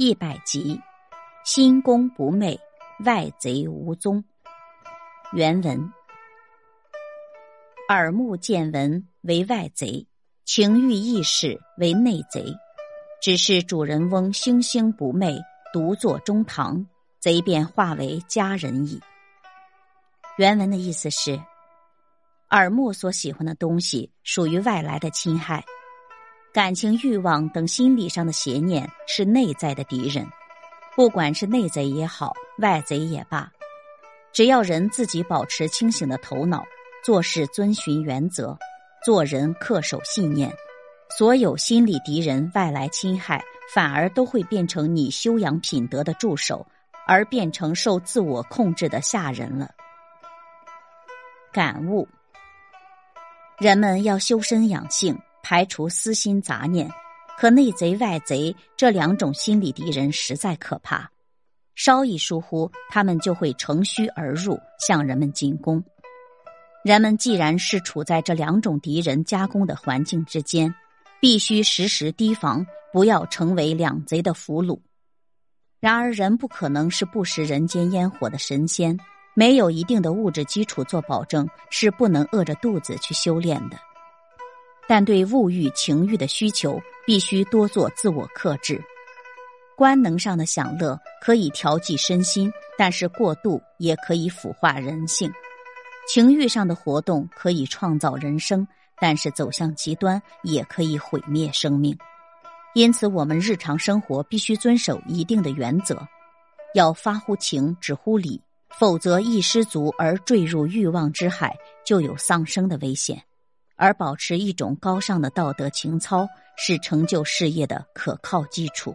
一百集，心公不昧，外贼无踪。原文：耳目见闻为外贼，情欲意识为内贼。只是主人翁星星不昧，独坐中堂，贼便化为佳人矣。原文的意思是：耳目所喜欢的东西属于外来的侵害。感情欲望等心理上的邪念是内在的敌人，不管是内贼也好，外贼也罢，只要人自己保持清醒的头脑，做事遵循原则，做人恪守信念，所有心理敌人外来侵害，反而都会变成你修养品德的助手，而变成受自我控制的下人了。感悟：人们要修身养性。排除私心杂念，可内贼外贼这两种心理敌人实在可怕，稍一疏忽，他们就会乘虚而入，向人们进攻。人们既然是处在这两种敌人加工的环境之间，必须时时提防，不要成为两贼的俘虏。然而，人不可能是不食人间烟火的神仙，没有一定的物质基础做保证，是不能饿着肚子去修炼的。但对物欲情欲的需求，必须多做自我克制。官能上的享乐可以调剂身心，但是过度也可以腐化人性；情欲上的活动可以创造人生，但是走向极端也可以毁灭生命。因此，我们日常生活必须遵守一定的原则，要发乎情，止乎礼，否则一失足而坠入欲望之海，就有丧生的危险。而保持一种高尚的道德情操，是成就事业的可靠基础。